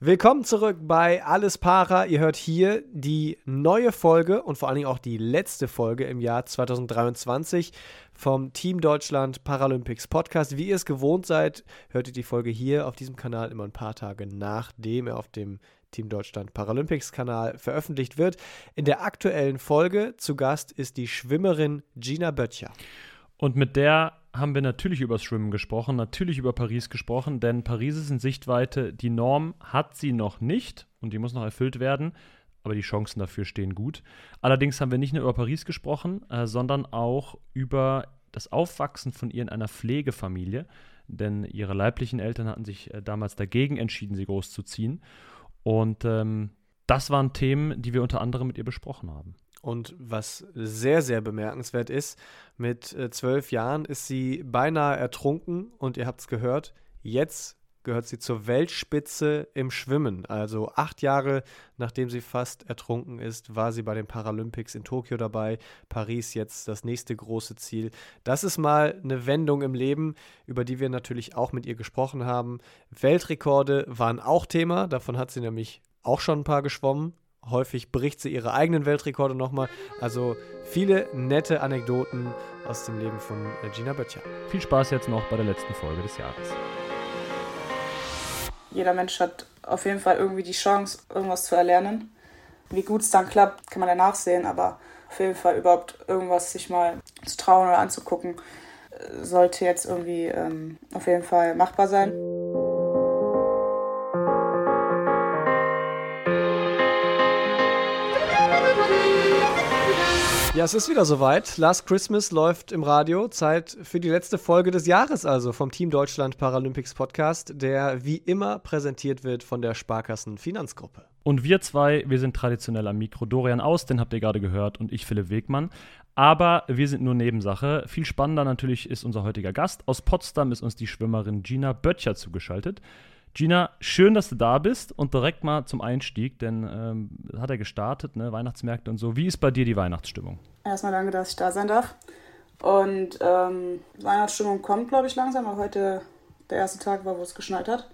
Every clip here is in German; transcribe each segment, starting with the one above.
Willkommen zurück bei Alles Para. Ihr hört hier die neue Folge und vor allen Dingen auch die letzte Folge im Jahr 2023 vom Team Deutschland Paralympics Podcast. Wie ihr es gewohnt seid, hört ihr die Folge hier auf diesem Kanal immer ein paar Tage nachdem er auf dem Team Deutschland Paralympics Kanal veröffentlicht wird. In der aktuellen Folge zu Gast ist die Schwimmerin Gina Böttcher. Und mit der haben wir natürlich über das Schwimmen gesprochen, natürlich über Paris gesprochen, denn Paris ist in Sichtweite. Die Norm hat sie noch nicht und die muss noch erfüllt werden, aber die Chancen dafür stehen gut. Allerdings haben wir nicht nur über Paris gesprochen, äh, sondern auch über das Aufwachsen von ihr in einer Pflegefamilie, denn ihre leiblichen Eltern hatten sich äh, damals dagegen entschieden, sie großzuziehen. Und ähm, das waren Themen, die wir unter anderem mit ihr besprochen haben. Und was sehr, sehr bemerkenswert ist, mit äh, zwölf Jahren ist sie beinahe ertrunken und ihr habt es gehört, jetzt gehört sie zur Weltspitze im Schwimmen. Also acht Jahre nachdem sie fast ertrunken ist, war sie bei den Paralympics in Tokio dabei. Paris jetzt das nächste große Ziel. Das ist mal eine Wendung im Leben, über die wir natürlich auch mit ihr gesprochen haben. Weltrekorde waren auch Thema, davon hat sie nämlich auch schon ein paar geschwommen häufig bricht sie ihre eigenen Weltrekorde nochmal. Also viele nette Anekdoten aus dem Leben von äh, Gina Böttcher. Viel Spaß jetzt noch bei der letzten Folge des Jahres. Jeder Mensch hat auf jeden Fall irgendwie die Chance, irgendwas zu erlernen. Wie gut es dann klappt, kann man danach sehen, aber auf jeden Fall überhaupt irgendwas sich mal zu trauen oder anzugucken, äh, sollte jetzt irgendwie ähm, auf jeden Fall machbar sein. Ja, es ist wieder soweit. Last Christmas läuft im Radio. Zeit für die letzte Folge des Jahres, also vom Team Deutschland Paralympics Podcast, der wie immer präsentiert wird von der Sparkassen Finanzgruppe. Und wir zwei, wir sind traditionell am Mikro. Dorian Aus, den habt ihr gerade gehört, und ich, Philipp Wegmann. Aber wir sind nur Nebensache. Viel spannender natürlich ist unser heutiger Gast. Aus Potsdam ist uns die Schwimmerin Gina Böttcher zugeschaltet. Gina, schön, dass du da bist und direkt mal zum Einstieg, denn ähm, hat er gestartet, ne, Weihnachtsmärkte und so. Wie ist bei dir die Weihnachtsstimmung? Erstmal danke, dass ich da sein darf. Und ähm, Weihnachtsstimmung kommt, glaube ich, langsam, weil heute der erste Tag war, wo es geschneit hat.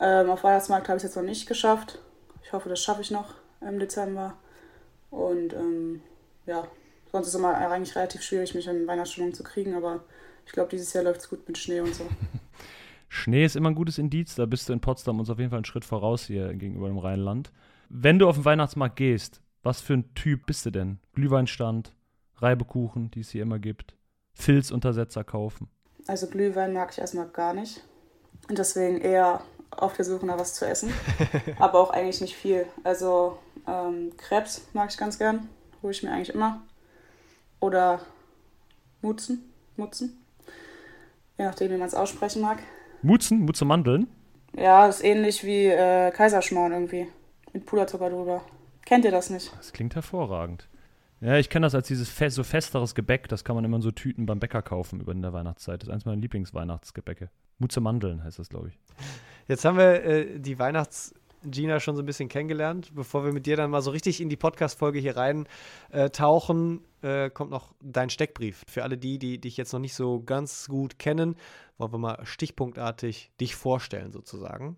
Ähm, auf Weihnachtsmarkt habe ich es jetzt noch nicht geschafft. Ich hoffe, das schaffe ich noch im Dezember. Und ähm, ja, sonst ist es immer eigentlich relativ schwierig, mich in Weihnachtsstimmung zu kriegen, aber ich glaube, dieses Jahr läuft es gut mit Schnee und so. Schnee ist immer ein gutes Indiz, da bist du in Potsdam uns auf jeden Fall einen Schritt voraus hier gegenüber dem Rheinland. Wenn du auf den Weihnachtsmarkt gehst, was für ein Typ bist du denn? Glühweinstand, Reibekuchen, die es hier immer gibt, Filzuntersetzer kaufen. Also Glühwein mag ich erstmal gar nicht. Und deswegen eher auf der Suche nach was zu essen. Aber auch eigentlich nicht viel. Also ähm, Krebs mag ich ganz gern. Hole ich mir eigentlich immer. Oder Mutzen. Mutzen. Je nachdem, wie man es aussprechen mag. Mutzen? Mutze Mandeln? Ja, ist ähnlich wie äh, Kaiserschmarrn irgendwie. Mit Puderzucker drüber. Kennt ihr das nicht? Das klingt hervorragend. Ja, ich kenne das als dieses fest, so festeres Gebäck. Das kann man immer in so Tüten beim Bäcker kaufen über in der Weihnachtszeit. Das ist eins meiner Lieblingsweihnachtsgebäcke. Mutze Mandeln heißt das, glaube ich. Jetzt haben wir äh, die Weihnachts- Gina schon so ein bisschen kennengelernt. Bevor wir mit dir dann mal so richtig in die Podcast-Folge hier rein äh, äh, kommt noch dein Steckbrief. Für alle die, die dich jetzt noch nicht so ganz gut kennen, wollen wir mal stichpunktartig dich vorstellen, sozusagen.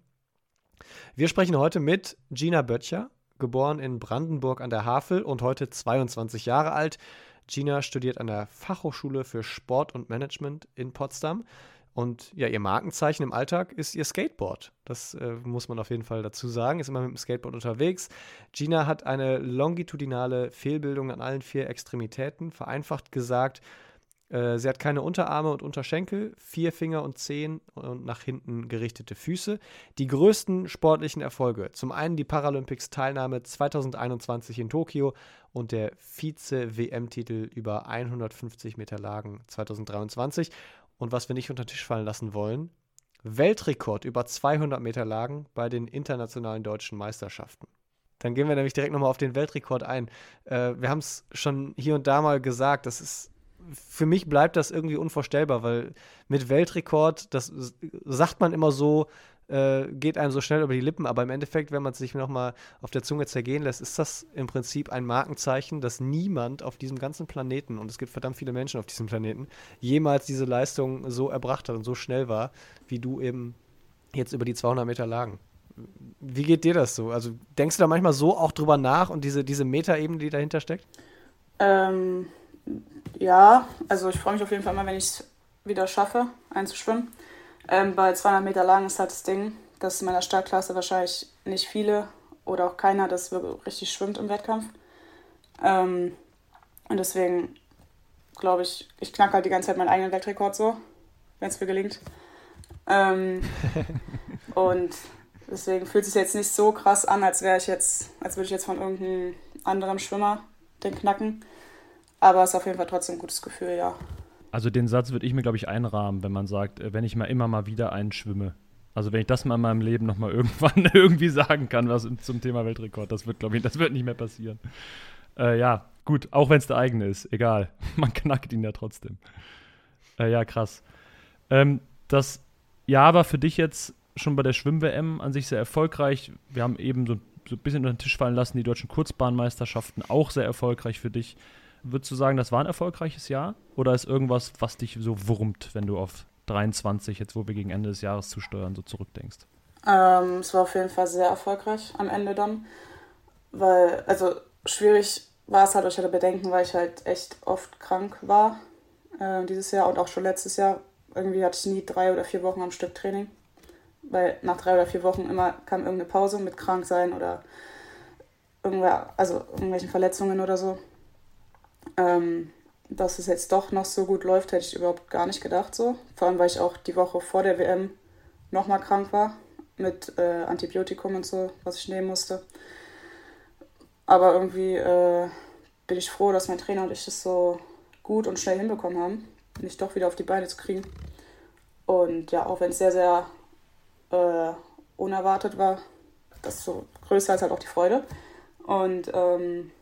Wir sprechen heute mit Gina Böttcher, geboren in Brandenburg an der Havel und heute 22 Jahre alt. Gina studiert an der Fachhochschule für Sport und Management in Potsdam und ja, ihr Markenzeichen im Alltag ist ihr Skateboard. Das äh, muss man auf jeden Fall dazu sagen. Ist immer mit dem Skateboard unterwegs. Gina hat eine longitudinale Fehlbildung an allen vier Extremitäten. Vereinfacht gesagt, äh, sie hat keine Unterarme und Unterschenkel, vier Finger und Zehen und nach hinten gerichtete Füße. Die größten sportlichen Erfolge. Zum einen die Paralympics-Teilnahme 2021 in Tokio und der Vize-WM-Titel über 150 Meter Lagen 2023 und was wir nicht unter den Tisch fallen lassen wollen, Weltrekord über 200 Meter Lagen bei den internationalen deutschen Meisterschaften. Dann gehen wir nämlich direkt nochmal auf den Weltrekord ein. Äh, wir haben es schon hier und da mal gesagt, das ist für mich bleibt das irgendwie unvorstellbar, weil mit Weltrekord, das sagt man immer so, äh, geht einem so schnell über die Lippen, aber im Endeffekt, wenn man es sich nochmal auf der Zunge zergehen lässt, ist das im Prinzip ein Markenzeichen, dass niemand auf diesem ganzen Planeten, und es gibt verdammt viele Menschen auf diesem Planeten, jemals diese Leistung so erbracht hat und so schnell war, wie du eben jetzt über die 200 Meter lagen. Wie geht dir das so? Also denkst du da manchmal so auch drüber nach und diese, diese Metaebene, die dahinter steckt? Ähm, ja, also ich freue mich auf jeden Fall mal, wenn ich es wieder schaffe, einzuschwimmen. Ähm, bei 200 Meter lang ist halt das Ding, dass in meiner Startklasse wahrscheinlich nicht viele oder auch keiner das richtig schwimmt im Wettkampf. Ähm, und deswegen glaube ich, ich knacke halt die ganze Zeit meinen eigenen Weltrekord so, wenn es mir gelingt. Ähm, und deswegen fühlt es sich jetzt nicht so krass an, als wäre ich jetzt, als würde ich jetzt von irgendeinem anderen Schwimmer den knacken. Aber es ist auf jeden Fall trotzdem ein gutes Gefühl, ja. Also den Satz würde ich mir, glaube ich, einrahmen, wenn man sagt, äh, wenn ich mal immer mal wieder einen schwimme. Also wenn ich das mal in meinem Leben nochmal irgendwann irgendwie sagen kann, was zum Thema Weltrekord, das wird, glaube ich, das wird nicht mehr passieren. Äh, ja, gut, auch wenn es der eigene ist, egal. Man knackt ihn ja trotzdem. Äh, ja, krass. Ähm, das Jahr war für dich jetzt schon bei der Schwimm-WM an sich sehr erfolgreich. Wir haben eben so, so ein bisschen unter den Tisch fallen lassen, die deutschen Kurzbahnmeisterschaften auch sehr erfolgreich für dich. Würdest du sagen, das war ein erfolgreiches Jahr? Oder ist irgendwas, was dich so wurmt, wenn du auf 23, jetzt wo wir gegen Ende des Jahres zusteuern, so zurückdenkst? Ähm, es war auf jeden Fall sehr erfolgreich am Ende dann. Weil, also schwierig war es halt, ich hatte Bedenken, weil ich halt echt oft krank war äh, dieses Jahr und auch schon letztes Jahr. Irgendwie hatte ich nie drei oder vier Wochen am Stück Training. Weil nach drei oder vier Wochen immer kam irgendeine Pause mit Kranksein oder irgendwer, also irgendwelchen Verletzungen oder so. Ähm, dass es jetzt doch noch so gut läuft, hätte ich überhaupt gar nicht gedacht so. Vor allem, weil ich auch die Woche vor der WM nochmal krank war mit äh, Antibiotikum und so, was ich nehmen musste. Aber irgendwie äh, bin ich froh, dass mein Trainer und ich das so gut und schnell hinbekommen haben, mich doch wieder auf die Beine zu kriegen. Und ja, auch wenn es sehr, sehr äh, unerwartet war, das so größer als halt auch die Freude. Und ähm,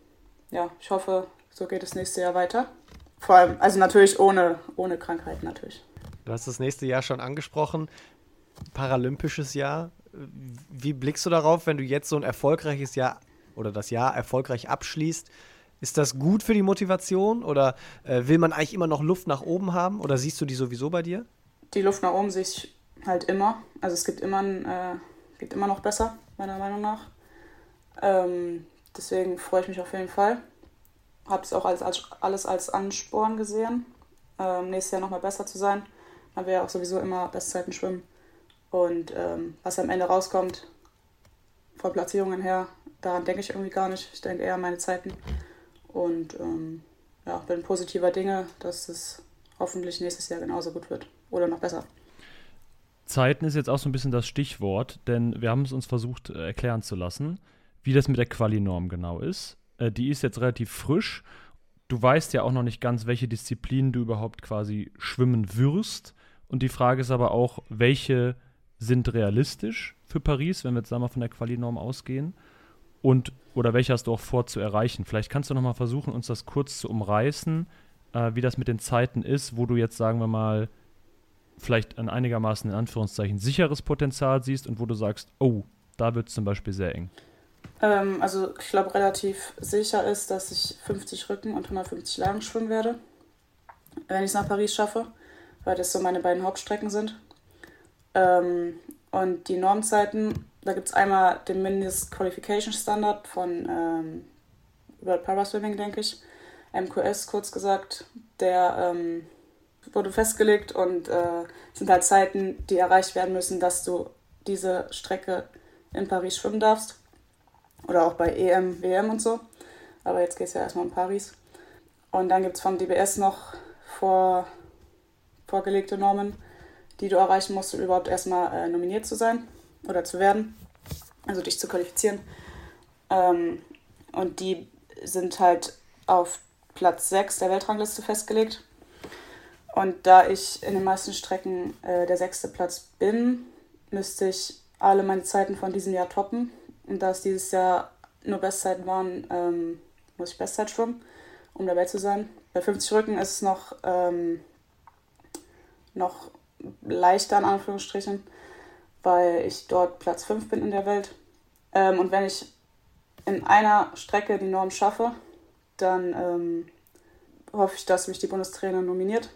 ja, ich hoffe, so geht es nächste Jahr weiter. Vor allem, also natürlich ohne, ohne Krankheiten natürlich. Du hast das nächste Jahr schon angesprochen. Paralympisches Jahr. Wie blickst du darauf, wenn du jetzt so ein erfolgreiches Jahr oder das Jahr erfolgreich abschließt? Ist das gut für die Motivation oder äh, will man eigentlich immer noch Luft nach oben haben oder siehst du die sowieso bei dir? Die Luft nach oben sehe ich halt immer. Also es gibt immer, ein, äh, gibt immer noch besser, meiner Meinung nach. Ähm, deswegen freue ich mich auf jeden Fall habe es auch als, als, alles als Ansporn gesehen, ähm, nächstes Jahr nochmal besser zu sein. Man will ja auch sowieso immer Bestzeiten schwimmen. Und ähm, was am Ende rauskommt, von Platzierungen her, daran denke ich irgendwie gar nicht. Ich denke eher an meine Zeiten. Und ähm, ja, bin positiver Dinge, dass es hoffentlich nächstes Jahr genauso gut wird. Oder noch besser. Zeiten ist jetzt auch so ein bisschen das Stichwort, denn wir haben es uns versucht äh, erklären zu lassen, wie das mit der Quali-Norm genau ist. Äh, die ist jetzt relativ frisch. Du weißt ja auch noch nicht ganz, welche Disziplinen du überhaupt quasi schwimmen wirst. Und die Frage ist aber auch, welche sind realistisch für Paris, wenn wir jetzt da mal von der Quali-Norm ausgehen? Und oder welche hast du auch vor zu erreichen? Vielleicht kannst du noch mal versuchen, uns das kurz zu umreißen, äh, wie das mit den Zeiten ist, wo du jetzt, sagen wir mal, vielleicht ein einigermaßen in Anführungszeichen sicheres Potenzial siehst und wo du sagst, oh, da wird es zum Beispiel sehr eng. Ähm, also ich glaube relativ sicher ist, dass ich 50 Rücken und 150 Lagen schwimmen werde, wenn ich es nach Paris schaffe, weil das so meine beiden Hauptstrecken sind. Ähm, und die Normzeiten, da gibt es einmal den Mindest Qualification Standard von ähm, World Paraswimming, denke ich, MQS kurz gesagt, der ähm, wurde festgelegt und äh, sind halt Zeiten, die erreicht werden müssen, dass du diese Strecke in Paris schwimmen darfst. Oder auch bei EM, WM und so. Aber jetzt geht es ja erstmal um Paris. Und dann gibt es vom DBS noch vor, vorgelegte Normen, die du erreichen musst, um überhaupt erstmal äh, nominiert zu sein oder zu werden. Also dich zu qualifizieren. Ähm, und die sind halt auf Platz 6 der Weltrangliste festgelegt. Und da ich in den meisten Strecken äh, der sechste Platz bin, müsste ich alle meine Zeiten von diesem Jahr toppen. Und da es dieses Jahr nur Bestzeiten waren, ähm, muss ich Bestzeit schwimmen, um dabei zu sein. Bei 50 Rücken ist es noch, ähm, noch leichter, in Anführungsstrichen, weil ich dort Platz 5 bin in der Welt. Ähm, und wenn ich in einer Strecke die Norm schaffe, dann ähm, hoffe ich, dass mich die Bundestrainer nominiert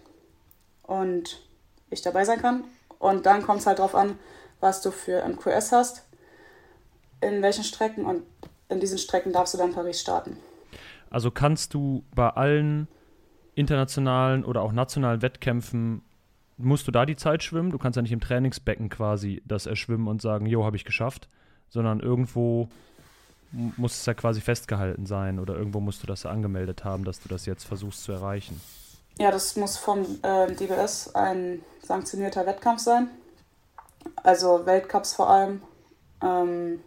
und ich dabei sein kann. Und dann kommt es halt darauf an, was du für MQS hast in welchen Strecken und in diesen Strecken darfst du dann Paris starten. Also kannst du bei allen internationalen oder auch nationalen Wettkämpfen, musst du da die Zeit schwimmen? Du kannst ja nicht im Trainingsbecken quasi das erschwimmen und sagen, jo, habe ich geschafft, sondern irgendwo muss es ja quasi festgehalten sein oder irgendwo musst du das ja angemeldet haben, dass du das jetzt versuchst zu erreichen. Ja, das muss vom äh, DBS ein sanktionierter Wettkampf sein. Also Weltcups vor allem. Ähm,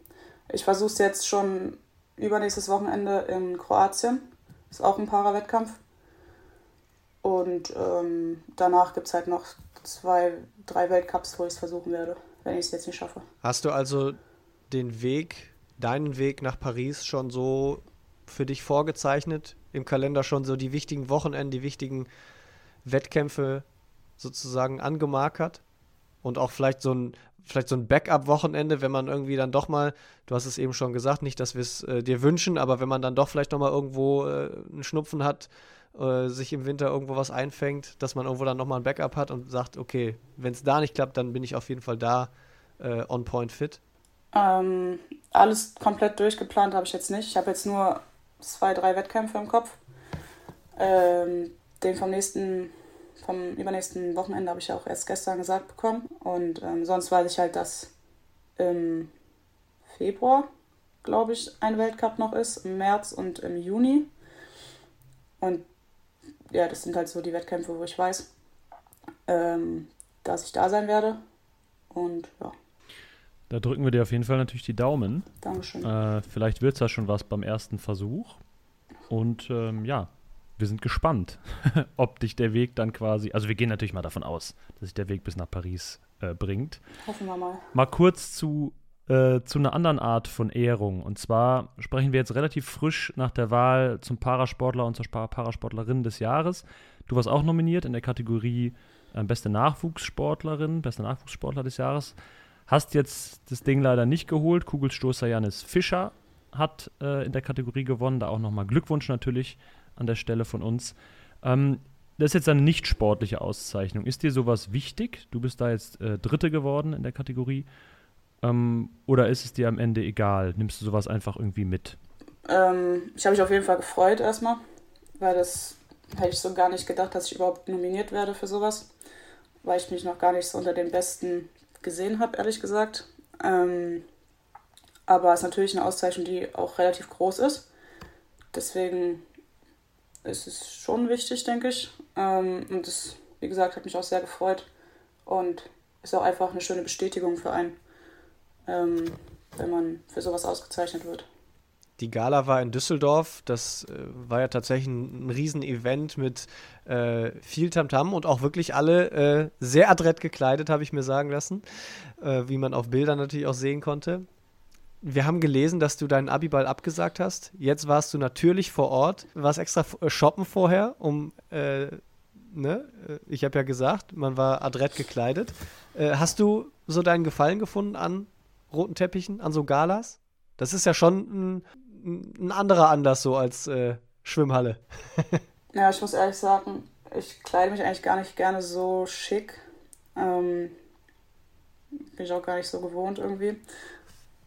ich versuche es jetzt schon übernächstes Wochenende in Kroatien. Ist auch ein Para-Wettkampf. Und ähm, danach gibt es halt noch zwei, drei Weltcups, wo ich es versuchen werde, wenn ich es jetzt nicht schaffe. Hast du also den Weg, deinen Weg nach Paris schon so für dich vorgezeichnet? Im Kalender schon so die wichtigen Wochenenden, die wichtigen Wettkämpfe sozusagen angemarkert? Und auch vielleicht so ein, vielleicht so ein Backup-Wochenende, wenn man irgendwie dann doch mal, du hast es eben schon gesagt, nicht, dass wir es äh, dir wünschen, aber wenn man dann doch vielleicht noch mal irgendwo äh, einen Schnupfen hat, äh, sich im Winter irgendwo was einfängt, dass man irgendwo dann noch mal ein Backup hat und sagt, okay, wenn es da nicht klappt, dann bin ich auf jeden Fall da äh, on point fit. Ähm, alles komplett durchgeplant habe ich jetzt nicht. Ich habe jetzt nur zwei, drei Wettkämpfe im Kopf. Ähm, den vom nächsten vom übernächsten Wochenende habe ich ja auch erst gestern gesagt bekommen. Und ähm, sonst weiß ich halt, dass im Februar, glaube ich, ein Weltcup noch ist, im März und im Juni. Und ja, das sind halt so die Wettkämpfe, wo ich weiß, ähm, dass ich da sein werde. Und ja. Da drücken wir dir auf jeden Fall natürlich die Daumen. Dankeschön. Äh, vielleicht wird es ja schon was beim ersten Versuch. Und ähm, ja, wir sind gespannt, ob dich der Weg dann quasi, also wir gehen natürlich mal davon aus, dass sich der Weg bis nach Paris äh, bringt. Hoffen wir mal. Mal kurz zu, äh, zu einer anderen Art von Ehrung. Und zwar sprechen wir jetzt relativ frisch nach der Wahl zum Parasportler und zur Parasportlerin des Jahres. Du warst auch nominiert in der Kategorie äh, beste Nachwuchssportlerin, bester Nachwuchssportler des Jahres. Hast jetzt das Ding leider nicht geholt. Kugelstoßer Janis Fischer hat äh, in der Kategorie gewonnen. Da auch nochmal Glückwunsch natürlich an der Stelle von uns. Ähm, das ist jetzt eine nicht sportliche Auszeichnung. Ist dir sowas wichtig? Du bist da jetzt äh, Dritte geworden in der Kategorie. Ähm, oder ist es dir am Ende egal? Nimmst du sowas einfach irgendwie mit? Ähm, ich habe mich auf jeden Fall gefreut erstmal, weil das hätte ich so gar nicht gedacht, dass ich überhaupt nominiert werde für sowas, weil ich mich noch gar nicht so unter den Besten gesehen habe, ehrlich gesagt. Ähm, aber es ist natürlich eine Auszeichnung, die auch relativ groß ist. Deswegen ist es schon wichtig, denke ich. Ähm, und das, wie gesagt, hat mich auch sehr gefreut und ist auch einfach eine schöne Bestätigung für einen, ähm, wenn man für sowas ausgezeichnet wird. Die Gala war in Düsseldorf. Das äh, war ja tatsächlich ein, ein Riesenevent mit äh, viel Tamtam und auch wirklich alle äh, sehr adrett gekleidet, habe ich mir sagen lassen, äh, wie man auf Bildern natürlich auch sehen konnte wir haben gelesen, dass du deinen Abiball abgesagt hast. Jetzt warst du natürlich vor Ort, warst extra äh, shoppen vorher, um, äh, ne? Äh, ich habe ja gesagt, man war adrett gekleidet. Äh, hast du so deinen Gefallen gefunden an roten Teppichen, an so Galas? Das ist ja schon ein, ein anderer Anlass so als äh, Schwimmhalle. ja, ich muss ehrlich sagen, ich kleide mich eigentlich gar nicht gerne so schick. Ähm, bin ich auch gar nicht so gewohnt irgendwie.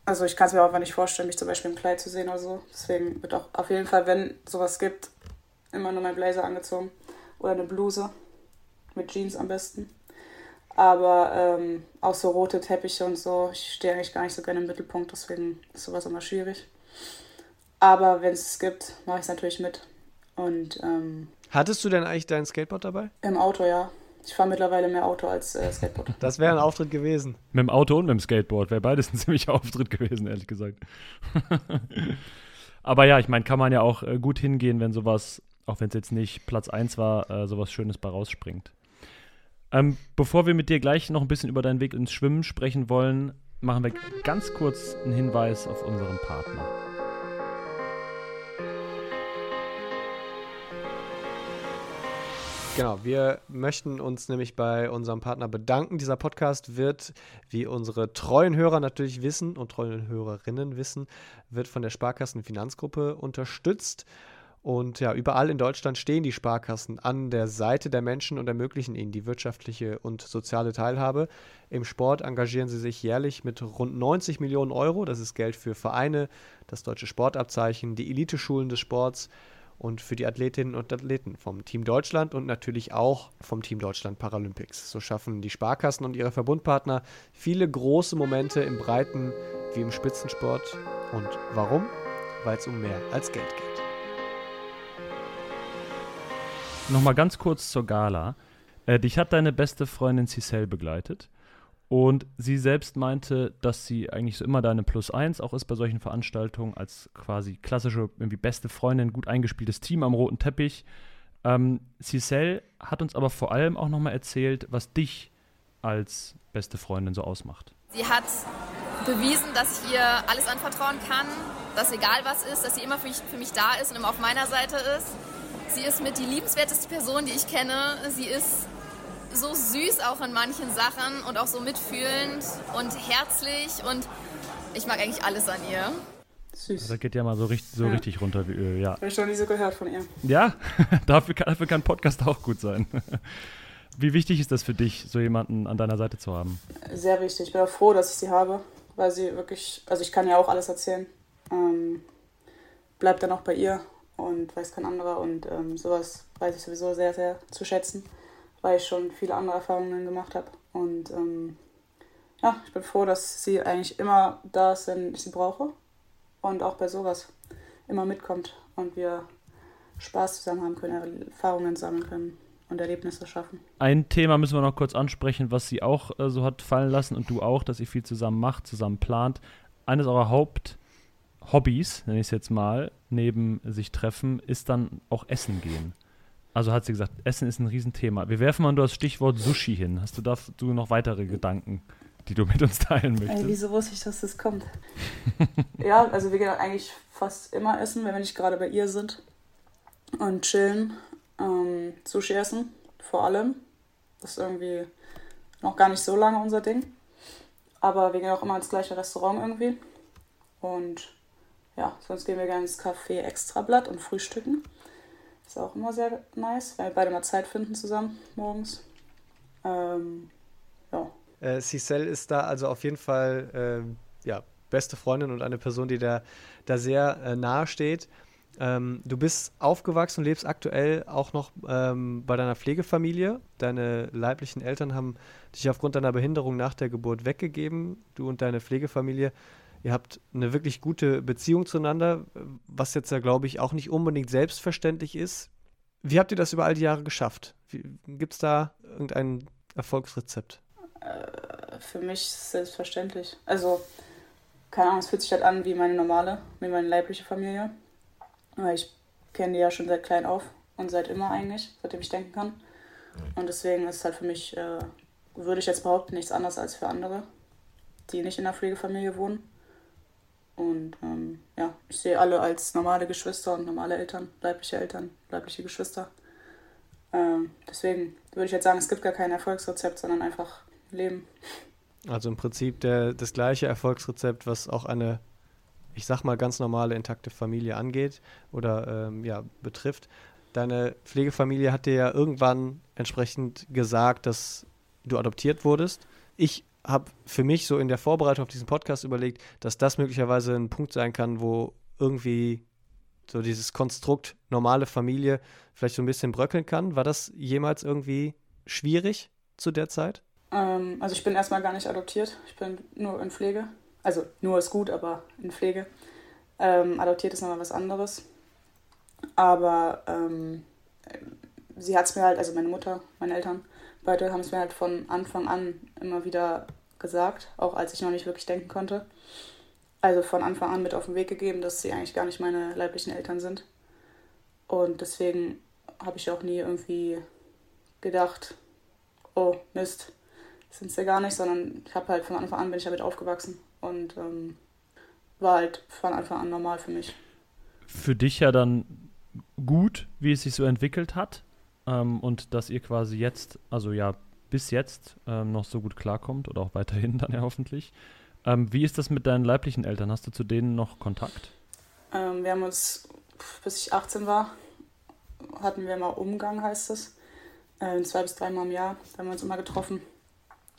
Also ich kann es mir auch einfach nicht vorstellen, mich zum Beispiel im Kleid zu sehen oder so. Deswegen wird auch auf jeden Fall, wenn sowas gibt, immer nur mein Blazer angezogen. Oder eine Bluse. Mit Jeans am besten. Aber ähm, auch so rote Teppiche und so, ich stehe eigentlich gar nicht so gerne im Mittelpunkt, deswegen ist sowas immer schwierig. Aber wenn es es gibt, mache ich es natürlich mit. Und ähm, Hattest du denn eigentlich dein Skateboard dabei? Im Auto, ja. Ich fahre mittlerweile mehr Auto als äh, Skateboard. Das wäre ein Auftritt gewesen. Mit dem Auto und mit dem Skateboard wäre beides ein ziemlicher Auftritt gewesen, ehrlich gesagt. Aber ja, ich meine, kann man ja auch äh, gut hingehen, wenn sowas, auch wenn es jetzt nicht Platz 1 war, äh, sowas Schönes bei rausspringt. Ähm, bevor wir mit dir gleich noch ein bisschen über deinen Weg ins Schwimmen sprechen wollen, machen wir ganz kurz einen Hinweis auf unseren Partner. Genau, wir möchten uns nämlich bei unserem Partner bedanken. Dieser Podcast wird, wie unsere treuen Hörer natürlich wissen und treuen Hörerinnen wissen, wird von der Sparkassen Finanzgruppe unterstützt. Und ja, überall in Deutschland stehen die Sparkassen an der Seite der Menschen und ermöglichen ihnen die wirtschaftliche und soziale Teilhabe. Im Sport engagieren sie sich jährlich mit rund 90 Millionen Euro. Das ist Geld für Vereine, das deutsche Sportabzeichen, die Eliteschulen des Sports und für die Athletinnen und Athleten vom Team Deutschland und natürlich auch vom Team Deutschland Paralympics. So schaffen die Sparkassen und ihre Verbundpartner viele große Momente im Breiten wie im Spitzensport. Und warum? Weil es um mehr als Geld geht. Nochmal ganz kurz zur Gala. Äh, dich hat deine beste Freundin Cicel begleitet. Und sie selbst meinte, dass sie eigentlich so immer deine Plus eins auch ist bei solchen Veranstaltungen, als quasi klassische, irgendwie beste Freundin, gut eingespieltes Team am roten Teppich. Ähm, Cicel hat uns aber vor allem auch nochmal erzählt, was dich als beste Freundin so ausmacht. Sie hat bewiesen, dass ich ihr alles anvertrauen kann, dass egal was ist, dass sie immer für mich, für mich da ist und immer auf meiner Seite ist. Sie ist mit die liebenswerteste Person, die ich kenne. Sie ist so süß auch in manchen Sachen und auch so mitfühlend und herzlich und ich mag eigentlich alles an ihr. Süß. Das geht ja mal so, richtig, so ja. richtig runter wie Öl, ja. Habe ich noch nie so gehört von ihr. Ja, dafür, kann, dafür kann Podcast auch gut sein. Wie wichtig ist das für dich, so jemanden an deiner Seite zu haben? Sehr wichtig. Ich bin auch froh, dass ich sie habe, weil sie wirklich, also ich kann ja auch alles erzählen. Ähm, bleibt dann auch bei ihr und weiß kein anderer und ähm, sowas weiß ich sowieso sehr, sehr zu schätzen, weil ich schon viele andere Erfahrungen gemacht habe. Und ähm, ja, ich bin froh, dass sie eigentlich immer da ist, wenn ich sie brauche und auch bei sowas immer mitkommt und wir Spaß zusammen haben können, Erfahrungen sammeln können und Erlebnisse schaffen. Ein Thema müssen wir noch kurz ansprechen, was sie auch äh, so hat fallen lassen und du auch, dass ihr viel zusammen macht, zusammen plant. Eines eurer Haupt- Hobbys, nenne ich es jetzt mal, neben sich treffen, ist dann auch Essen gehen. Also hat sie gesagt, Essen ist ein Riesenthema. Wir werfen mal nur das Stichwort Sushi hin. Hast du dazu noch weitere Gedanken, die du mit uns teilen möchtest? Ey, wieso wusste ich, dass das kommt? ja, also wir gehen eigentlich fast immer essen, wenn wir nicht gerade bei ihr sind. Und chillen. Ähm, Sushi essen, vor allem. Das ist irgendwie noch gar nicht so lange unser Ding. Aber wir gehen auch immer ins gleiche Restaurant irgendwie. Und ja, sonst gehen wir gerne ins Café Extrablatt und frühstücken. Ist auch immer sehr nice, weil wir beide mal Zeit finden zusammen morgens. Ähm, ja. Äh, Cicel ist da also auf jeden Fall äh, ja, beste Freundin und eine Person, die da, da sehr äh, nahe steht. Ähm, du bist aufgewachsen und lebst aktuell auch noch ähm, bei deiner Pflegefamilie. Deine leiblichen Eltern haben dich aufgrund deiner Behinderung nach der Geburt weggegeben. Du und deine Pflegefamilie Ihr habt eine wirklich gute Beziehung zueinander, was jetzt ja, glaube ich, auch nicht unbedingt selbstverständlich ist. Wie habt ihr das über all die Jahre geschafft? Gibt es da irgendein Erfolgsrezept? Äh, für mich selbstverständlich. Also, keine Ahnung, es fühlt sich halt an wie meine normale, wie meine leibliche Familie. Weil ich kenne die ja schon seit klein auf und seit immer eigentlich, seitdem ich denken kann. Und deswegen ist es halt für mich, äh, würde ich jetzt behaupten, nichts anderes als für andere, die nicht in der Pflegefamilie wohnen. Und ähm, ja, ich sehe alle als normale Geschwister und normale Eltern, leibliche Eltern, leibliche Geschwister. Ähm, deswegen würde ich jetzt sagen, es gibt gar kein Erfolgsrezept, sondern einfach Leben. Also im Prinzip der, das gleiche Erfolgsrezept, was auch eine, ich sag mal, ganz normale, intakte Familie angeht oder ähm, ja, betrifft. Deine Pflegefamilie hat dir ja irgendwann entsprechend gesagt, dass du adoptiert wurdest. Ich habe für mich so in der Vorbereitung auf diesen Podcast überlegt, dass das möglicherweise ein Punkt sein kann, wo irgendwie so dieses Konstrukt normale Familie vielleicht so ein bisschen bröckeln kann. War das jemals irgendwie schwierig zu der Zeit? Ähm, also ich bin erstmal gar nicht adoptiert. Ich bin nur in Pflege. Also nur ist gut, aber in Pflege. Ähm, adoptiert ist nochmal was anderes. Aber ähm, sie hat es mir halt, also meine Mutter, meine Eltern, beide haben es mir halt von Anfang an immer wieder gesagt, auch als ich noch nicht wirklich denken konnte. Also von Anfang an mit auf den Weg gegeben, dass sie eigentlich gar nicht meine leiblichen Eltern sind. Und deswegen habe ich auch nie irgendwie gedacht, oh Mist, sind sie gar nicht, sondern ich habe halt von Anfang an bin ich damit aufgewachsen und ähm, war halt von Anfang an normal für mich. Für dich ja dann gut, wie es sich so entwickelt hat ähm, und dass ihr quasi jetzt, also ja, bis jetzt ähm, noch so gut klarkommt oder auch weiterhin dann ja hoffentlich. Ähm, wie ist das mit deinen leiblichen Eltern? Hast du zu denen noch Kontakt? Ähm, wir haben uns bis ich 18 war, hatten wir immer Umgang, heißt es. Äh, zwei bis dreimal im Jahr haben wir uns immer getroffen.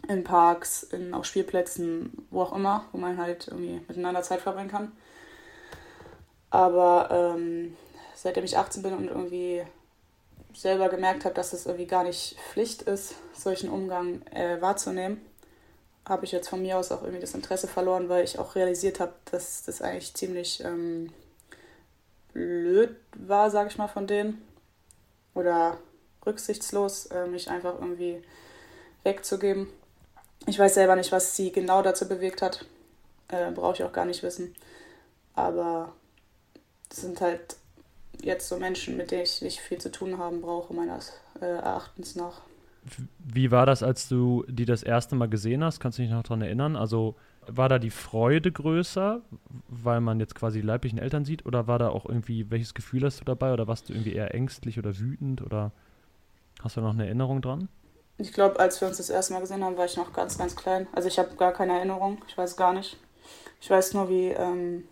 In Parks, in auch Spielplätzen, wo auch immer, wo man halt irgendwie miteinander Zeit verbringen kann. Aber ähm, seitdem ich 18 bin und irgendwie selber gemerkt habe, dass es irgendwie gar nicht Pflicht ist, solchen Umgang äh, wahrzunehmen, habe ich jetzt von mir aus auch irgendwie das Interesse verloren, weil ich auch realisiert habe, dass das eigentlich ziemlich ähm, blöd war, sage ich mal, von denen. Oder rücksichtslos, äh, mich einfach irgendwie wegzugeben. Ich weiß selber nicht, was sie genau dazu bewegt hat. Äh, Brauche ich auch gar nicht wissen. Aber es sind halt jetzt so Menschen, mit denen ich nicht viel zu tun haben brauche, meines äh, Erachtens nach. Wie war das, als du die das erste Mal gesehen hast? Kannst du dich noch daran erinnern? Also war da die Freude größer, weil man jetzt quasi die leiblichen Eltern sieht? Oder war da auch irgendwie, welches Gefühl hast du dabei? Oder warst du irgendwie eher ängstlich oder wütend? Oder hast du noch eine Erinnerung dran? Ich glaube, als wir uns das erste Mal gesehen haben, war ich noch ganz, ganz klein. Also ich habe gar keine Erinnerung. Ich weiß gar nicht. Ich weiß nur, wie, ähm,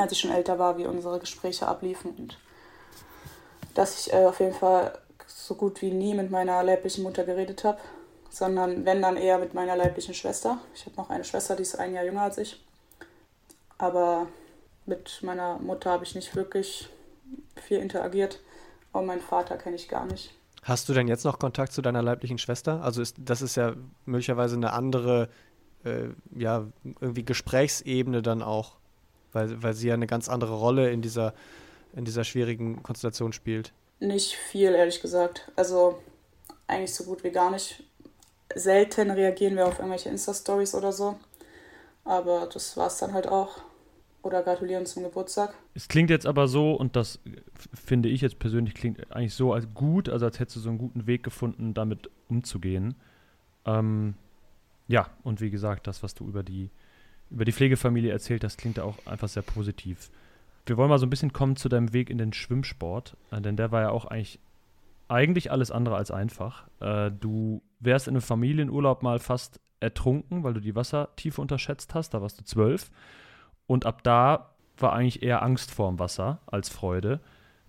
als ich schon älter war, wie unsere Gespräche abliefen und dass ich äh, auf jeden Fall so gut wie nie mit meiner leiblichen Mutter geredet habe, sondern wenn dann eher mit meiner leiblichen Schwester. Ich habe noch eine Schwester, die ist ein Jahr jünger als ich. Aber mit meiner Mutter habe ich nicht wirklich viel interagiert und meinen Vater kenne ich gar nicht. Hast du denn jetzt noch Kontakt zu deiner leiblichen Schwester? Also ist, das ist ja möglicherweise eine andere, äh, ja, irgendwie Gesprächsebene dann auch, weil, weil sie ja eine ganz andere Rolle in dieser, in dieser schwierigen Konstellation spielt. Nicht viel, ehrlich gesagt. Also eigentlich so gut wie gar nicht. Selten reagieren wir auf irgendwelche Insta-Stories oder so. Aber das war es dann halt auch. Oder gratulieren zum Geburtstag. Es klingt jetzt aber so, und das finde ich jetzt persönlich klingt eigentlich so als gut, also als hättest du so einen guten Weg gefunden, damit umzugehen. Ähm, ja, und wie gesagt, das, was du über die, über die Pflegefamilie erzählt hast, klingt auch einfach sehr positiv. Wir wollen mal so ein bisschen kommen zu deinem Weg in den Schwimmsport, äh, denn der war ja auch eigentlich, eigentlich alles andere als einfach. Äh, du wärst in einem Familienurlaub mal fast ertrunken, weil du die Wassertiefe unterschätzt hast, da warst du zwölf. Und ab da war eigentlich eher Angst vorm Wasser als Freude.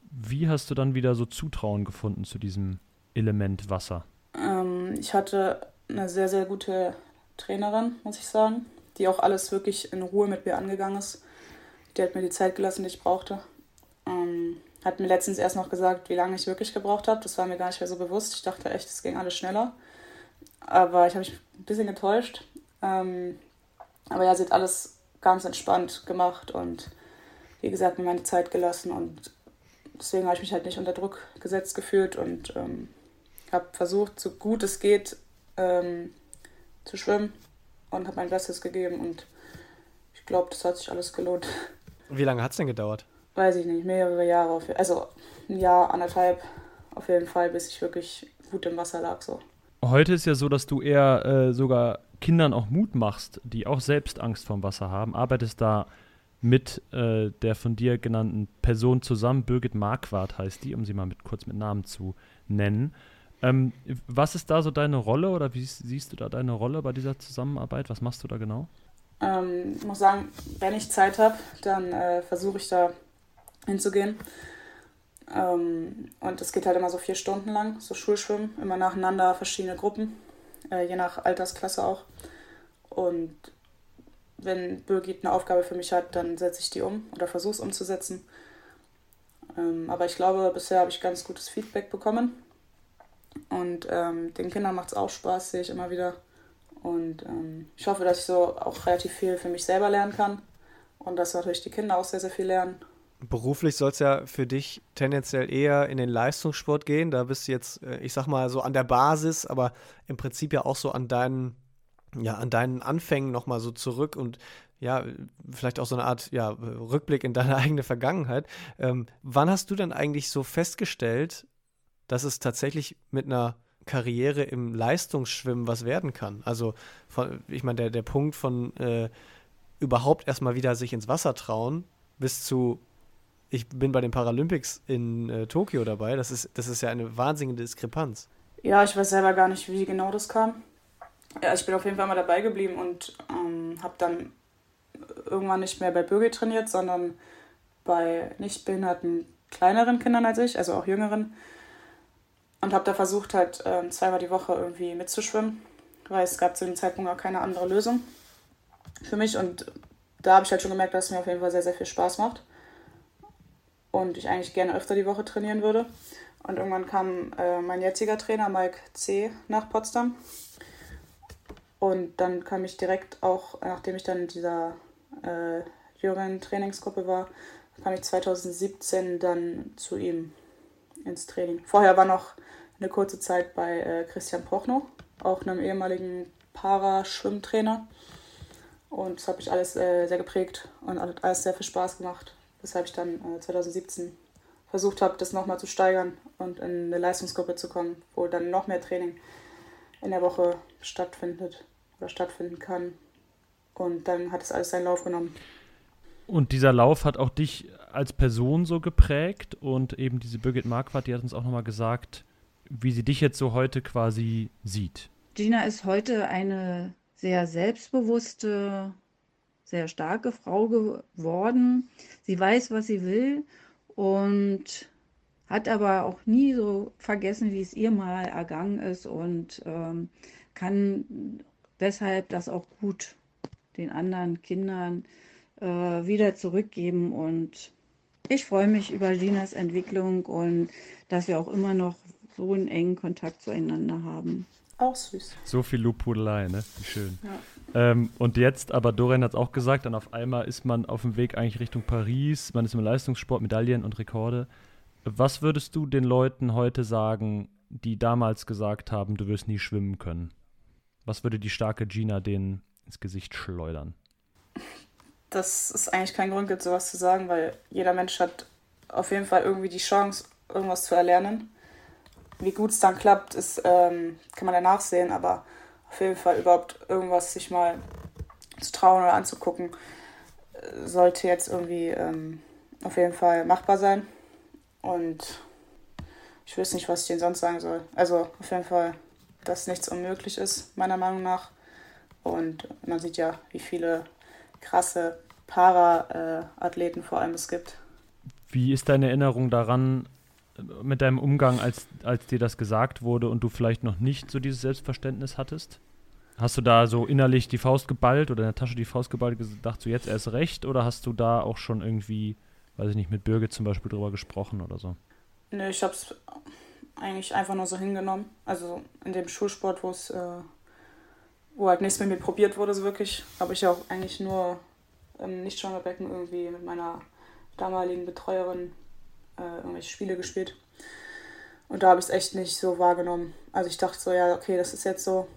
Wie hast du dann wieder so Zutrauen gefunden zu diesem Element Wasser? Ähm, ich hatte eine sehr, sehr gute Trainerin, muss ich sagen, die auch alles wirklich in Ruhe mit mir angegangen ist. Die hat mir die Zeit gelassen, die ich brauchte. Ähm, hat mir letztens erst noch gesagt, wie lange ich wirklich gebraucht habe. Das war mir gar nicht mehr so bewusst. Ich dachte echt, es ging alles schneller. Aber ich habe mich ein bisschen getäuscht. Ähm, aber ja, sie hat alles ganz entspannt gemacht und wie gesagt, mir meine Zeit gelassen und deswegen habe ich mich halt nicht unter Druck gesetzt gefühlt und ähm, habe versucht, so gut es geht, ähm, zu schwimmen und habe mein Bestes gegeben und ich glaube, das hat sich alles gelohnt. Wie lange hat es denn gedauert? Weiß ich nicht, mehrere Jahre, auf, also ein Jahr, anderthalb auf jeden Fall, bis ich wirklich gut im Wasser lag. So. Heute ist ja so, dass du eher äh, sogar Kindern auch Mut machst, die auch selbst Angst vorm Wasser haben, arbeitest da mit äh, der von dir genannten Person zusammen. Birgit Marquardt heißt die, um sie mal mit, kurz mit Namen zu nennen. Ähm, was ist da so deine Rolle oder wie siehst du da deine Rolle bei dieser Zusammenarbeit? Was machst du da genau? Ähm, ich muss sagen, wenn ich Zeit habe, dann äh, versuche ich da hinzugehen. Ähm, und es geht halt immer so vier Stunden lang, so Schulschwimmen, immer nacheinander verschiedene Gruppen äh, je nach Altersklasse auch. Und wenn Birgit eine Aufgabe für mich hat, dann setze ich die um oder versuche es umzusetzen. Ähm, aber ich glaube, bisher habe ich ganz gutes Feedback bekommen. Und ähm, den Kindern macht es auch Spaß, sehe ich immer wieder. Und ähm, ich hoffe, dass ich so auch relativ viel für mich selber lernen kann. Und dass natürlich die Kinder auch sehr, sehr viel lernen. Beruflich soll es ja für dich tendenziell eher in den Leistungssport gehen. Da bist du jetzt, äh, ich sag mal, so an der Basis, aber im Prinzip ja auch so an deinen, ja, an deinen Anfängen nochmal so zurück und ja, vielleicht auch so eine Art ja, Rückblick in deine eigene Vergangenheit. Ähm, wann hast du denn eigentlich so festgestellt, dass es tatsächlich mit einer Karriere im Leistungsschwimmen was werden kann? Also, von, ich meine, der, der Punkt von äh, überhaupt erstmal wieder sich ins Wasser trauen bis zu ich bin bei den Paralympics in äh, Tokio dabei. Das ist, das ist ja eine wahnsinnige Diskrepanz. Ja, ich weiß selber gar nicht, wie genau das kam. Ja, ich bin auf jeden Fall mal dabei geblieben und ähm, habe dann irgendwann nicht mehr bei Bürger trainiert, sondern bei nicht behinderten kleineren Kindern als ich, also auch jüngeren. Und habe da versucht, halt äh, zweimal die Woche irgendwie mitzuschwimmen, weil es gab zu dem Zeitpunkt auch keine andere Lösung für mich. Und da habe ich halt schon gemerkt, dass es mir auf jeden Fall sehr, sehr viel Spaß macht. Und ich eigentlich gerne öfter die Woche trainieren würde. Und irgendwann kam äh, mein jetziger Trainer, Mike C., nach Potsdam. Und dann kam ich direkt auch, nachdem ich dann in dieser äh, jüngeren Trainingsgruppe war, kam ich 2017 dann zu ihm ins Training. Vorher war noch eine kurze Zeit bei äh, Christian Prochnow, auch einem ehemaligen Paraschwimmtrainer. Und das hat mich alles äh, sehr geprägt und alles sehr viel Spaß gemacht, weshalb ich dann äh, 2017 versucht habe, das nochmal zu steigern und in eine Leistungsgruppe zu kommen, wo dann noch mehr Training in der Woche stattfindet oder stattfinden kann. Und dann hat es alles seinen Lauf genommen. Und dieser Lauf hat auch dich als Person so geprägt und eben diese Birgit Marquardt, die hat uns auch nochmal gesagt, wie sie dich jetzt so heute quasi sieht. Gina ist heute eine sehr selbstbewusste, sehr starke Frau geworden. Sie weiß, was sie will und hat aber auch nie so vergessen, wie es ihr mal ergangen ist und ähm, kann deshalb das auch gut den anderen Kindern äh, wieder zurückgeben. Und ich freue mich über Ginas Entwicklung und dass wir auch immer noch so einen engen Kontakt zueinander haben. Auch süß. So viel Lobhudelei, ne? Wie schön. Ja. Ähm, und jetzt, aber Dorian hat es auch gesagt, dann auf einmal ist man auf dem Weg eigentlich Richtung Paris, man ist im Leistungssport, Medaillen und Rekorde. Was würdest du den Leuten heute sagen, die damals gesagt haben, du wirst nie schwimmen können? Was würde die starke Gina denen ins Gesicht schleudern? Dass es eigentlich keinen Grund gibt, sowas zu sagen, weil jeder Mensch hat auf jeden Fall irgendwie die Chance, irgendwas zu erlernen. Wie gut es dann klappt, ist, ähm, kann man danach sehen, aber auf jeden Fall überhaupt irgendwas sich mal zu trauen oder anzugucken, sollte jetzt irgendwie ähm, auf jeden Fall machbar sein. Und ich weiß nicht, was ich denen sonst sagen soll. Also auf jeden Fall, dass nichts unmöglich ist, meiner Meinung nach. Und man sieht ja, wie viele krasse Para-Athleten vor allem es gibt. Wie ist deine Erinnerung daran, mit deinem Umgang, als, als dir das gesagt wurde und du vielleicht noch nicht so dieses Selbstverständnis hattest? Hast du da so innerlich die Faust geballt oder in der Tasche die Faust geballt und gedacht, so jetzt erst recht? Oder hast du da auch schon irgendwie, weiß ich nicht, mit Birgit zum Beispiel drüber gesprochen oder so? Nö, ich hab's eigentlich einfach nur so hingenommen. Also in dem Schulsport, wo es, äh, wo halt nichts mit mir probiert wurde, so wirklich, habe ich auch eigentlich nur im Nichtschwangerbecken irgendwie mit meiner damaligen Betreuerin äh, irgendwelche Spiele gespielt. Und da habe ich es echt nicht so wahrgenommen. Also ich dachte so, ja, okay, das ist jetzt so.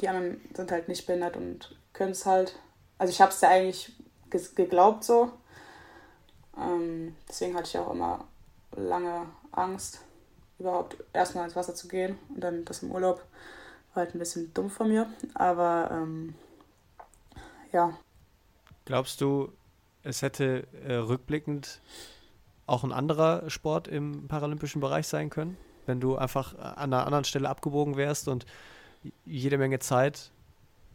Die anderen sind halt nicht behindert und können es halt. Also ich habe es ja eigentlich geglaubt so. Ähm, deswegen hatte ich auch immer lange Angst, überhaupt erstmal ins Wasser zu gehen und dann das im Urlaub war halt ein bisschen dumm von mir. Aber ähm, ja. Glaubst du, es hätte äh, rückblickend auch ein anderer Sport im paralympischen Bereich sein können, wenn du einfach an einer anderen Stelle abgebogen wärst und jede Menge Zeit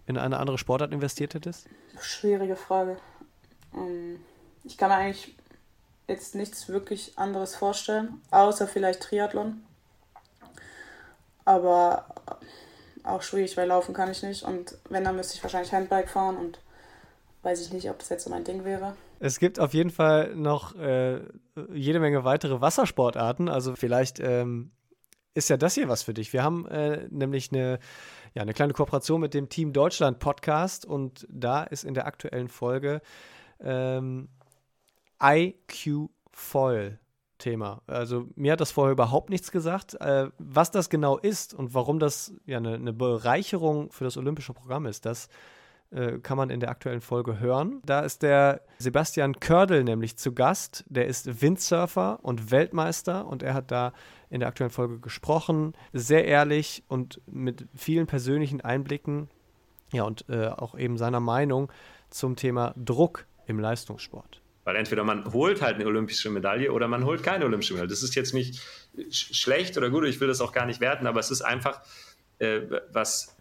in eine andere Sportart investiert hättest? Schwierige Frage. Ähm, ich kann mir eigentlich jetzt nichts wirklich anderes vorstellen, außer vielleicht Triathlon. Aber auch schwierig, weil laufen kann ich nicht. Und wenn, dann müsste ich wahrscheinlich Handbike fahren und weiß ich nicht, ob das jetzt so mein Ding wäre. Es gibt auf jeden Fall noch äh, jede Menge weitere Wassersportarten. Also vielleicht ähm, ist ja das hier was für dich. Wir haben äh, nämlich eine, ja, eine kleine Kooperation mit dem Team Deutschland Podcast und da ist in der aktuellen Folge ähm, IQ Foil Thema. Also mir hat das vorher überhaupt nichts gesagt. Äh, was das genau ist und warum das ja eine, eine Bereicherung für das olympische Programm ist, das äh, kann man in der aktuellen Folge hören. Da ist der Sebastian Kördel nämlich zu Gast. Der ist Windsurfer und Weltmeister und er hat da in der aktuellen Folge gesprochen. Sehr ehrlich und mit vielen persönlichen Einblicken. Ja, und äh, auch eben seiner Meinung zum Thema Druck im Leistungssport. Weil entweder man holt halt eine olympische Medaille oder man holt keine olympische Medaille. Das ist jetzt nicht sch schlecht oder gut, ich will das auch gar nicht werten, aber es ist einfach, äh, was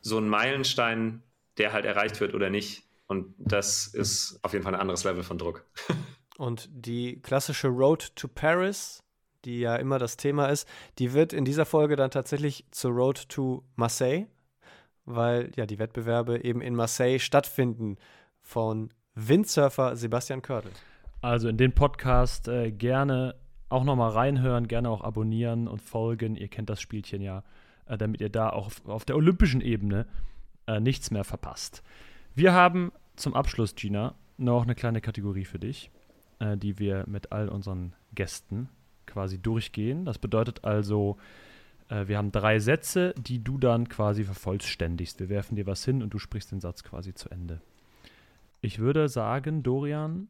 so ein Meilenstein der halt erreicht wird oder nicht. Und das ist auf jeden Fall ein anderes Level von Druck. Und die klassische Road to Paris, die ja immer das Thema ist, die wird in dieser Folge dann tatsächlich zur Road to Marseille, weil ja die Wettbewerbe eben in Marseille stattfinden von Windsurfer Sebastian Kördel. Also in den Podcast äh, gerne auch nochmal reinhören, gerne auch abonnieren und folgen. Ihr kennt das Spielchen ja, äh, damit ihr da auch auf, auf der olympischen Ebene äh, nichts mehr verpasst. Wir haben zum Abschluss, Gina, noch eine kleine Kategorie für dich, äh, die wir mit all unseren Gästen quasi durchgehen. Das bedeutet also, äh, wir haben drei Sätze, die du dann quasi vervollständigst. Wir werfen dir was hin und du sprichst den Satz quasi zu Ende. Ich würde sagen, Dorian,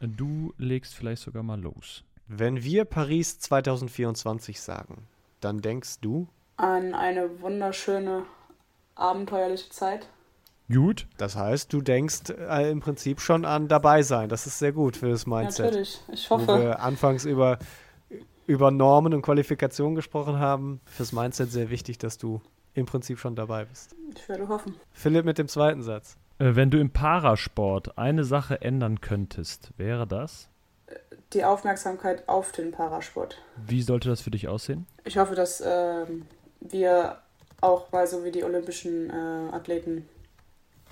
du legst vielleicht sogar mal los. Wenn wir Paris 2024 sagen, dann denkst du An eine wunderschöne, abenteuerliche Zeit. Gut. Das heißt, du denkst äh, im Prinzip schon an dabei sein. Das ist sehr gut für das Mindset. Natürlich, ich Wo hoffe. wir anfangs über, über Normen und Qualifikationen gesprochen haben. Fürs Mindset sehr wichtig, dass du im Prinzip schon dabei bist. Ich werde hoffen. Philipp mit dem zweiten Satz. Äh, wenn du im Parasport eine Sache ändern könntest, wäre das? Die Aufmerksamkeit auf den Parasport. Wie sollte das für dich aussehen? Ich hoffe, dass ähm, wir auch mal so wie die olympischen äh, Athleten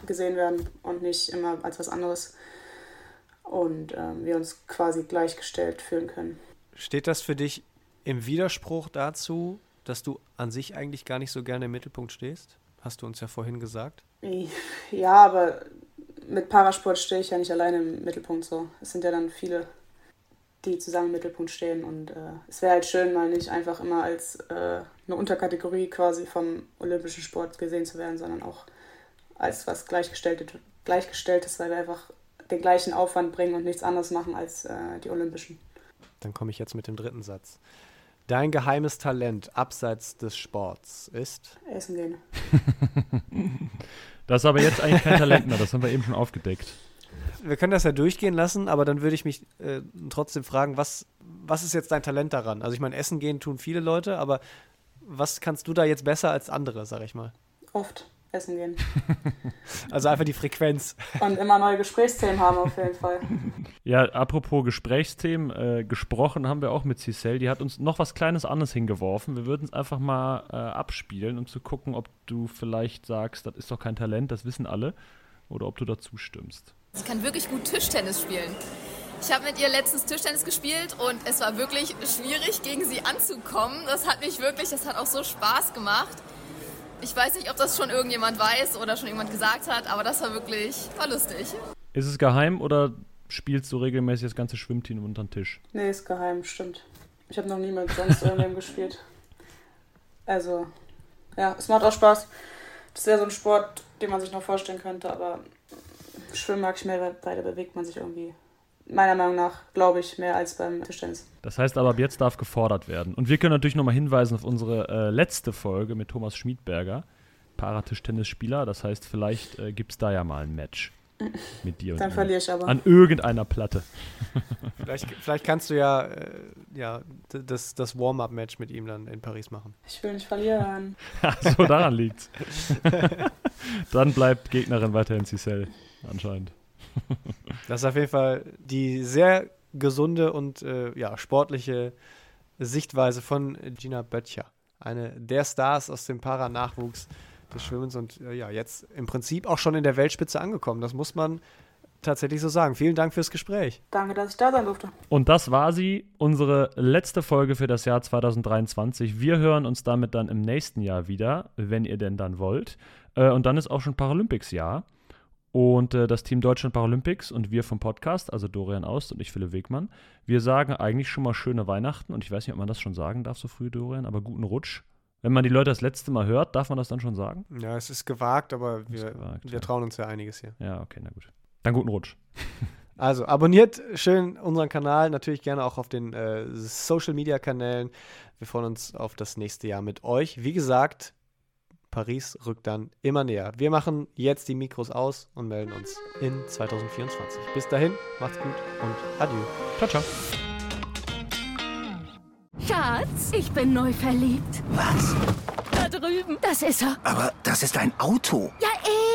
gesehen werden und nicht immer als was anderes. Und ähm, wir uns quasi gleichgestellt fühlen können. Steht das für dich im Widerspruch dazu, dass du an sich eigentlich gar nicht so gerne im Mittelpunkt stehst? Hast du uns ja vorhin gesagt. Ja, aber mit Parasport stehe ich ja nicht alleine im Mittelpunkt so. Es sind ja dann viele, die zusammen im Mittelpunkt stehen und äh, es wäre halt schön, mal nicht einfach immer als äh, eine Unterkategorie quasi vom olympischen Sport gesehen zu werden, sondern auch als was Gleichgestelltes, Gleichgestelltes weil wir einfach den gleichen Aufwand bringen und nichts anderes machen als äh, die Olympischen. Dann komme ich jetzt mit dem dritten Satz. Dein geheimes Talent abseits des Sports ist? Essen gehen. Das ist aber jetzt eigentlich kein Talent mehr, das haben wir eben schon aufgedeckt. Wir können das ja durchgehen lassen, aber dann würde ich mich äh, trotzdem fragen, was, was ist jetzt dein Talent daran? Also ich meine, essen gehen tun viele Leute, aber was kannst du da jetzt besser als andere, sag ich mal? Oft essen gehen. Also einfach die Frequenz. Und immer neue Gesprächsthemen haben auf jeden Fall. Ja, apropos Gesprächsthemen, äh, gesprochen haben wir auch mit Cicel. Die hat uns noch was Kleines anderes hingeworfen. Wir würden es einfach mal äh, abspielen, um zu gucken, ob du vielleicht sagst, das ist doch kein Talent, das wissen alle. Oder ob du dazu stimmst. Sie kann wirklich gut Tischtennis spielen. Ich habe mit ihr letztens Tischtennis gespielt und es war wirklich schwierig, gegen sie anzukommen. Das hat mich wirklich, das hat auch so Spaß gemacht. Ich weiß nicht, ob das schon irgendjemand weiß oder schon jemand gesagt hat, aber das war wirklich, war lustig. Ist es geheim oder spielst du regelmäßig das ganze Schwimmteam unter den Tisch? Nee, ist geheim, stimmt. Ich habe noch nie mit sonst irgendwem gespielt. Also, ja, es macht auch Spaß. Das wäre so ein Sport, den man sich noch vorstellen könnte, aber Schwimmen mag ich mehr, weil da bewegt man sich irgendwie, meiner Meinung nach, glaube ich, mehr als beim Tischtennis. Das heißt aber, ab jetzt darf gefordert werden. Und wir können natürlich nochmal hinweisen auf unsere äh, letzte Folge mit Thomas Schmiedberger, Paratischtennisspieler. Das heißt, vielleicht äh, gibt es da ja mal ein Match mit dir und Dann verliere ich aber. an irgendeiner Platte. Vielleicht, vielleicht kannst du ja, äh, ja das, das Warm-up-Match mit ihm dann in Paris machen. Ich will nicht verlieren. so, daran liegt's. Dann bleibt Gegnerin weiterhin Cicel, anscheinend. Das ist auf jeden Fall die sehr gesunde und äh, ja, sportliche Sichtweise von Gina Böttcher. Eine der Stars aus dem Paranachwuchs des Schwimmens und äh, ja, jetzt im Prinzip auch schon in der Weltspitze angekommen. Das muss man tatsächlich so sagen. Vielen Dank fürs Gespräch. Danke, dass ich da sein durfte. Und das war sie, unsere letzte Folge für das Jahr 2023. Wir hören uns damit dann im nächsten Jahr wieder, wenn ihr denn dann wollt. Äh, und dann ist auch schon Paralympics-Jahr. Und äh, das Team Deutschland Paralympics und wir vom Podcast, also Dorian Aust und ich, Philipp Wegmann, wir sagen eigentlich schon mal schöne Weihnachten. Und ich weiß nicht, ob man das schon sagen darf so früh, Dorian, aber guten Rutsch. Wenn man die Leute das letzte Mal hört, darf man das dann schon sagen? Ja, es ist gewagt, aber wir, gewagt, wir ja. trauen uns ja einiges hier. Ja, okay, na gut. Dann guten Rutsch. Also abonniert schön unseren Kanal, natürlich gerne auch auf den äh, Social Media Kanälen. Wir freuen uns auf das nächste Jahr mit euch. Wie gesagt, Paris rückt dann immer näher. Wir machen jetzt die Mikros aus und melden uns in 2024. Bis dahin, macht's gut und adieu. Ciao, ciao. Schatz, ich bin neu verliebt. Was? Da drüben. Das ist er. Aber das ist ein Auto. Ja,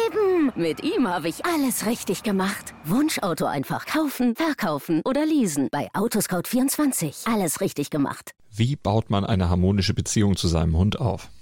eben. Mit ihm habe ich alles richtig gemacht. Wunschauto einfach kaufen, verkaufen oder leasen. Bei Autoscout24. Alles richtig gemacht. Wie baut man eine harmonische Beziehung zu seinem Hund auf?